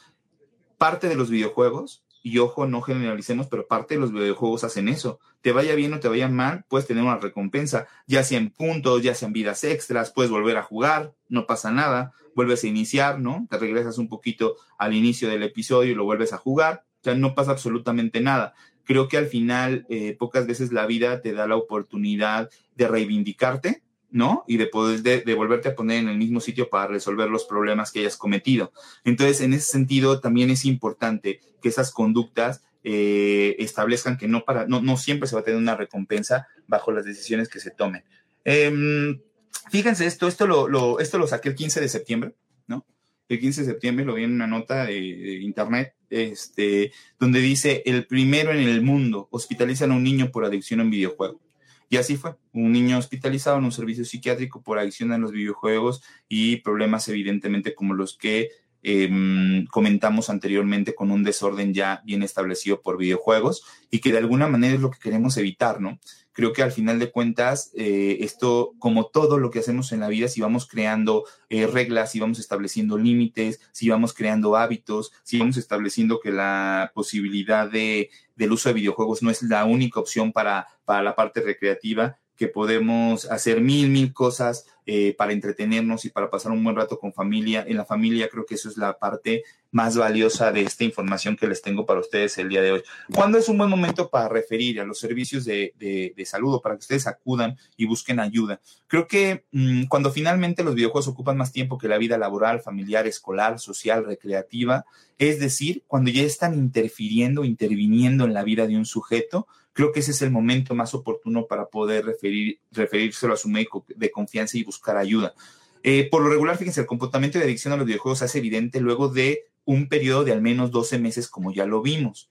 Parte de los videojuegos y ojo, no generalicemos, pero parte de los videojuegos hacen eso. Te vaya bien o te vaya mal, puedes tener una recompensa, ya sea en puntos, ya sea en vidas extras, puedes volver a jugar, no pasa nada, vuelves a iniciar, ¿no? Te regresas un poquito al inicio del episodio y lo vuelves a jugar, ya no pasa absolutamente nada. Creo que al final, eh, pocas veces la vida te da la oportunidad de reivindicarte, ¿no? Y de poder de, volverte a poner en el mismo sitio para resolver los problemas que hayas cometido. Entonces, en ese sentido, también es importante que esas conductas eh, establezcan que no, para, no, no siempre se va a tener una recompensa bajo las decisiones que se tomen. Em, fíjense esto, esto lo, esto lo saqué el 15 de septiembre, ¿no? El 15 de septiembre lo vi en una nota de, internet, este, donde dice, el primero en el mundo hospitalizan a un niño por adicción a un videojuego. Y así fue, un niño hospitalizado en un servicio psiquiátrico por adicción a los videojuegos y problemas evidentemente como los que Em, comentamos anteriormente con un desorden ya bien establecido por videojuegos y que de alguna manera es lo que queremos evitar, ¿no? Creo que al final de cuentas, eh, esto, como todo lo que hacemos en la vida, si vamos creando eh, reglas, si vamos estableciendo límites, si vamos creando hábitos, si vamos estableciendo que la posibilidad de, del uso de videojuegos no es la única opción para, para la parte recreativa, que podemos hacer mil, mil cosas eh, para entretenernos y para pasar un buen rato con familia. En la familia creo que eso es la parte más valiosa de esta información que les tengo para ustedes el día de hoy. ¿Cuándo es un buen momento para referir a los servicios de, de, salud o para que ustedes acudan y busquen ayuda? Creo que mm, cuando finalmente los videojuegos ocupan más tiempo que la vida laboral, familiar, escolar, social, recreativa, es decir, cuando ya están interfiriendo, interviniendo en la vida de un sujeto, creo que ese es el momento más oportuno para poder referir, referírselo a su médico de confianza y buscar ayuda. Eh, por lo regular, fíjense, el comportamiento de adicción a los videojuegos se hace evidente luego de un periodo de al menos 12 meses, como ya lo vimos.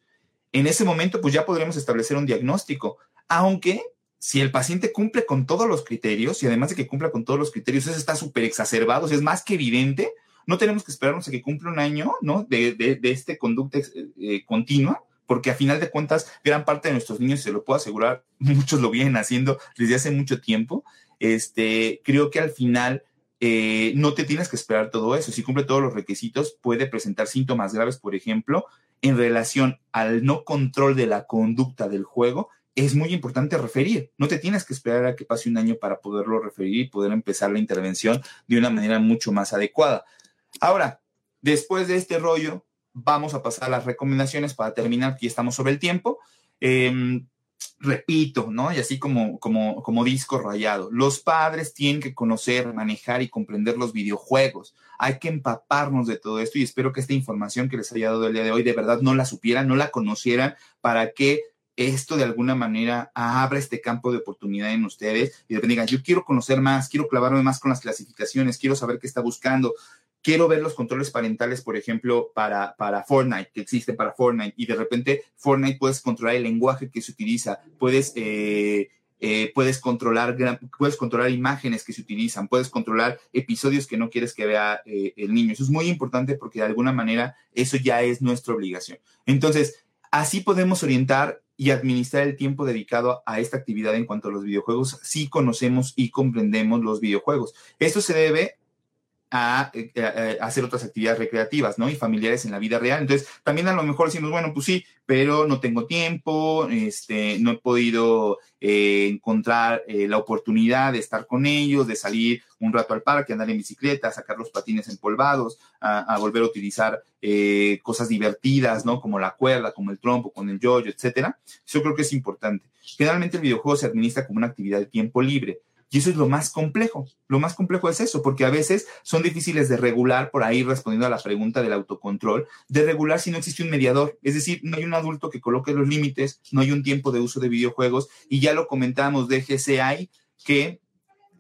En ese momento, pues ya podremos establecer un diagnóstico, aunque si el paciente cumple con todos los criterios y además de que cumpla con todos los criterios, eso está súper exacerbado, es más que evidente, no tenemos que esperarnos a que cumpla un año, ¿no? De, de, este conducta eh, continua porque a final de cuentas, gran parte de nuestros niños, se lo puedo asegurar, muchos lo vienen haciendo desde hace mucho tiempo. Este, creo que al final eh, no te tienes que esperar todo eso. Si cumple todos los requisitos, puede presentar síntomas graves, por ejemplo, en relación al no control de la conducta del juego. Es muy importante referir. No te tienes que esperar a que pase un año para poderlo referir y poder empezar la intervención de una manera mucho más adecuada. Ahora, después de este rollo, vamos a pasar a las recomendaciones para terminar, aquí estamos sobre el tiempo. Em, repito, ¿no? Y así como, como, como disco rayado, los padres tienen que conocer, manejar y comprender los videojuegos. Hay que empaparnos de todo esto y espero que esta información que les haya dado el día de hoy de verdad no la supieran, no la conocieran para que esto de alguna manera abra este campo de oportunidad en ustedes y digan, yo quiero conocer más, quiero clavarme más con las clasificaciones, quiero saber qué está buscando, quiero ver los controles parentales, por ejemplo, para, para Fortnite, que existen para Fortnite, y de repente Fortnite puedes controlar el lenguaje que se utiliza, puedes, eh, eh, puedes, controlar, puedes controlar imágenes que se utilizan, puedes controlar episodios que no quieres que vea eh, el niño. Eso es muy importante porque de alguna manera eso ya es nuestra obligación. Entonces, así podemos orientar y administrar el tiempo dedicado a esta actividad en cuanto a los videojuegos si conocemos y comprendemos los videojuegos. Esto se debe eh, a, hacer otras actividades recreativas, ¿no? Y familiares en la vida real. Entonces, también a lo mejor decimos, bueno, pues sí, pero no tengo tiempo, este, no he podido eh, encontrar eh, la oportunidad de estar con ellos, de salir un rato al parque, andar en bicicleta, sacar los patines empolvados, a, volver a utilizar cosas divertidas, ¿no? Como la cuerda, como el trompo, con el yoyo, etcétera. Eso creo que es importante. Generalmente el videojuego se administra como una actividad de tiempo libre y eso es lo más complejo. Lo más complejo es eso, porque a veces son difíciles de regular, por ahí respondiendo a la pregunta del autocontrol, de regular si no existe un mediador. Es decir, no hay un adulto que coloque los límites, no hay un tiempo de uso de videojuegos. Y ya lo comentamos de GCI, que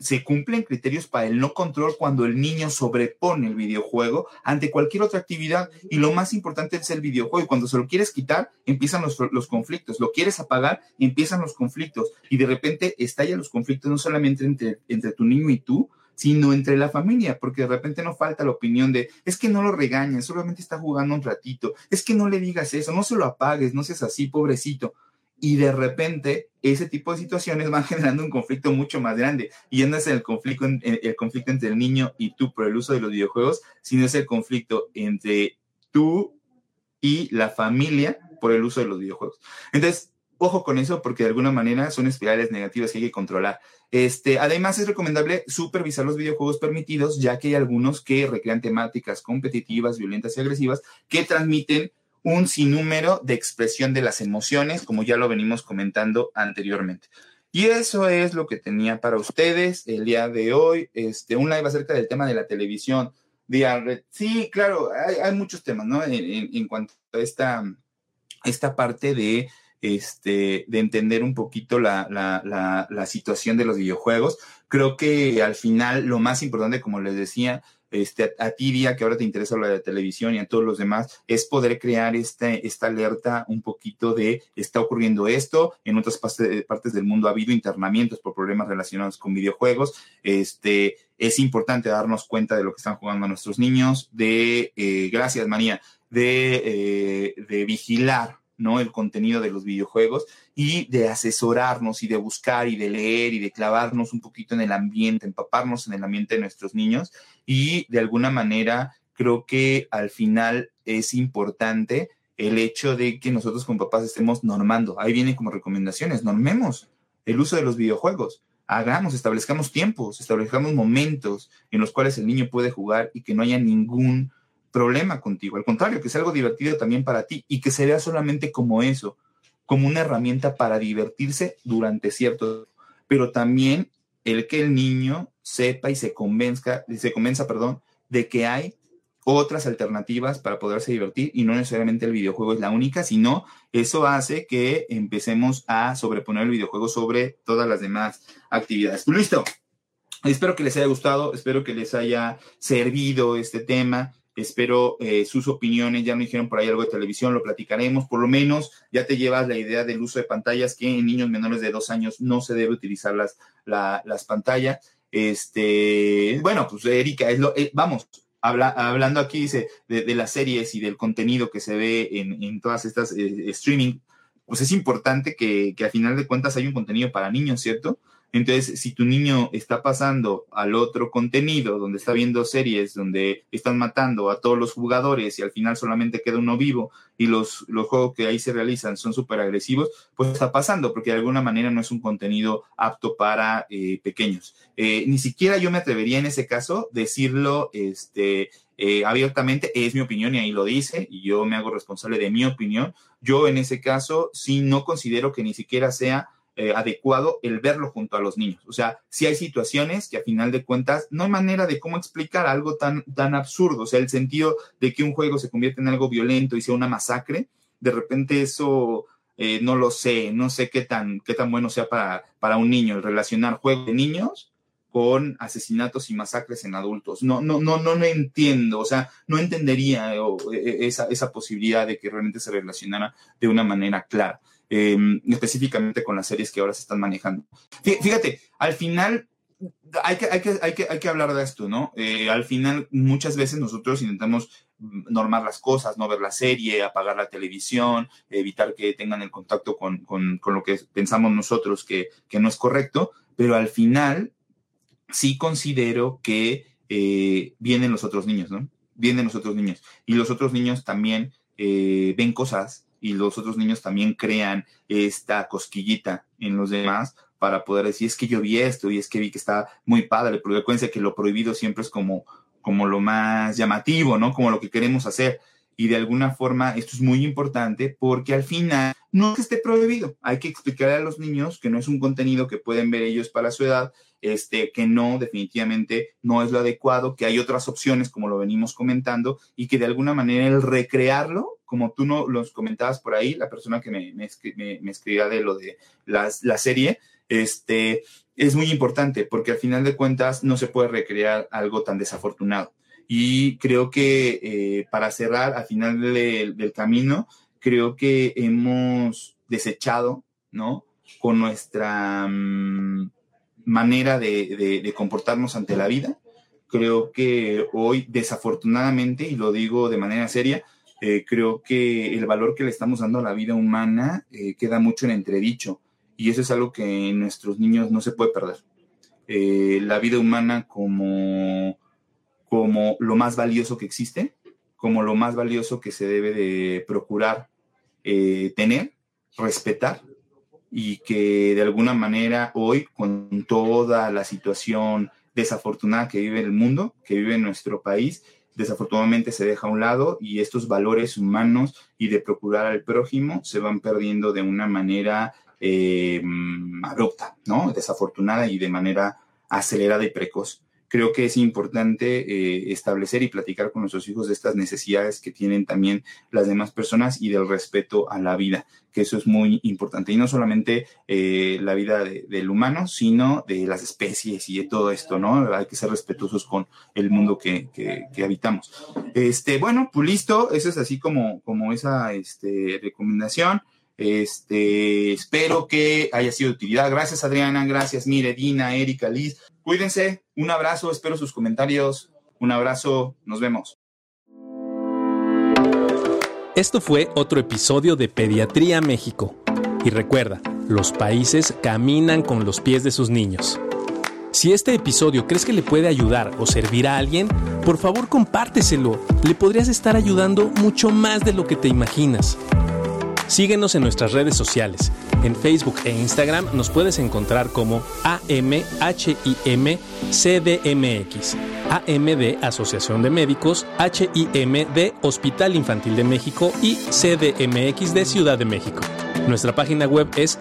se cumplen criterios para el no control cuando el niño sobrepone el videojuego ante cualquier otra actividad y lo más importante es el videojuego. Cuando se lo quieres quitar, empiezan los, los conflictos. Lo quieres apagar, empiezan los conflictos y de repente estallan los conflictos no solamente entre, entre tu niño y tú, sino entre la familia, porque de repente no falta la opinión de, es que no lo regañes, solamente está jugando un ratito, es que no le digas eso, no se lo apagues, no seas así, pobrecito y de repente ese tipo de situaciones van generando un conflicto mucho más grande y no es el conflicto, el conflicto entre el niño y tú por el uso de los videojuegos, sino es el conflicto entre tú y la familia por el uso de los videojuegos. Entonces, ojo con eso porque de alguna manera son espirales negativas que hay que controlar. Este, además, es recomendable supervisar los videojuegos permitidos, ya que hay algunos que recrean temáticas competitivas, violentas y agresivas que transmiten un sinnúmero de expresión de las emociones, como ya lo venimos comentando anteriormente. Y eso es lo que tenía para ustedes el día de hoy. Este, un live acerca del tema de la televisión. Sí, claro, hay, muchos temas, ¿no? En, cuanto a esta, esta parte de, este, de entender un poquito la, la situación de los videojuegos. Creo que al final lo más importante, como les decía, este, a, ti, día que ahora te interesa la de televisión y a todos los demás, es poder crear este, esta alerta un poquito de está ocurriendo esto, en otras partes del mundo ha habido internamientos por problemas relacionados con videojuegos, este, es importante darnos cuenta de lo que están jugando nuestros niños, de, eh, gracias María, de, eh, de vigilar ¿no? El contenido de los videojuegos y de asesorarnos y de buscar y de leer y de clavarnos un poquito en el ambiente, empaparnos en el ambiente de nuestros niños y de alguna manera creo que al final es importante el hecho de que nosotros como papás estemos normando. Ahí viene como recomendaciones, normemos el uso de los videojuegos. Hagamos, establezcamos tiempos, establezcamos momentos en los cuales el niño puede jugar y que no haya ningún problema contigo. Al contrario, que sea algo divertido también para ti y que se vea solamente como eso, como una herramienta para divertirse durante cierto pero también el que el niño sepa y se convenzca, se convenza, perdón, de que hay otras alternativas para poderse divertir y no necesariamente el videojuego es la única, sino eso hace que empecemos a sobreponer el videojuego sobre todas las demás actividades. Listo. Espero que les haya gustado, espero que les haya servido este tema. Espero eh, sus opiniones, ya me dijeron por ahí algo de televisión, lo platicaremos, por lo menos ya te llevas la idea del uso de pantallas, que en niños menores de dos años no se debe utilizar las, las pantallas. Este, bueno, pues Erika, es lo, eh, vamos, habla, hablando aquí dice de, las series y del contenido que se ve en, todas estas eh, streaming, pues es importante que, que a final de cuentas hay un contenido para niños, ¿cierto? Entonces, si tu niño está pasando al otro contenido, donde está viendo series, donde están matando a todos los jugadores y al final solamente queda uno vivo y los, los juegos que ahí se realizan son súper agresivos, pues está pasando, porque de alguna manera no es un contenido apto para eh, pequeños. Eh, ni siquiera yo me atrevería en ese caso decirlo este, eh, abiertamente, es mi opinión y ahí lo dice, y yo me hago responsable de mi opinión. Yo en ese caso sí no considero que ni siquiera sea eh, adecuado el verlo junto a los niños. O sea, si hay situaciones que a final de cuentas no hay manera de cómo explicar algo tan, tan absurdo, o sea, el sentido de que un juego se convierte en algo violento y sea una masacre, de repente eso eh, no lo sé, no sé qué tan, qué tan bueno sea para, para un niño el relacionar juegos de niños con asesinatos y masacres en adultos. No, no, no, no, no entiendo, o sea, no entendería eh, esa, esa posibilidad de que realmente se relacionara de una manera clara. Em, específicamente con las series que ahora se están manejando. Fíjate, al final hay que, hay que, hay que, hay que hablar de esto, ¿no? Eh, al final, muchas veces nosotros intentamos normar las cosas, no ver la serie, apagar la televisión, evitar que tengan el contacto con, con, con lo que pensamos nosotros que, que, no es correcto, pero al final sí considero que eh, vienen los otros niños, ¿no? Vienen los otros niños. Y los otros niños también eh, ven cosas y los otros niños también crean esta cosquillita en los demás para poder decir, es que yo vi esto y es que vi que está muy padre, porque acuérdense que lo prohibido siempre es como, como lo más llamativo, ¿no? Como lo que queremos hacer. Y de alguna forma esto es muy importante porque al final no es que esté prohibido, hay que explicarle a los niños que no es un contenido que pueden ver ellos para su edad, este, que no, definitivamente no es lo adecuado, que hay otras opciones como lo venimos comentando y que de alguna manera el recrearlo como tú no los comentabas por ahí, la persona que me, me, escribía de lo de la serie, este, es muy importante porque al final de cuentas no se puede recrear algo tan desafortunado. Y creo que eh, para cerrar, al final del camino, creo que hemos desechado, ¿no? Con nuestra mm, manera de, de comportarnos ante la vida. Creo que hoy, desafortunadamente, y lo digo de manera seria, eh, creo que el valor que le estamos dando a la vida humana eh, queda mucho en entredicho y eso es algo que en nuestros niños no se puede perder. Eh, la vida humana como, como lo más valioso que existe, como lo más valioso que se debe de procurar tener, respetar y que de alguna manera hoy con toda la situación desafortunada que vive el mundo, que vive nuestro país, desafortunadamente se deja a un lado y estos valores humanos y de procurar al prójimo se van perdiendo de una manera eh, abrupta, ¿no? Desafortunada y de manera acelerada y precoz. Creo que es importante eh, establecer y platicar con nuestros hijos de estas necesidades que tienen también las demás personas y del respeto a la vida, que eso es muy importante. Y no solamente eh, la vida del humano, sino de las especies y de todo esto, ¿no? Hay que ser respetuosos con el mundo que, que, habitamos. Este, bueno, pues listo, eso es así como, como esa este, recomendación. Este, espero que haya sido de utilidad. Gracias, Adriana. Gracias, Mire, Dina, Erika, Liz. Cuídense. Un abrazo. Espero sus comentarios. Un abrazo. Nos vemos. Esto fue otro episodio de Pediatría México. Y recuerda, los países caminan con los pies de sus niños. Si este episodio crees que le puede ayudar o servir a alguien, por favor compárteselo. Le podrías estar ayudando mucho más de lo que te imaginas. Síguenos en nuestras redes sociales. En Facebook e Instagram nos puedes encontrar como AMHIMCDMX, AM de Asociación de Médicos, HIM de Hospital Infantil de México y CDMX de Ciudad de México. Nuestra página web es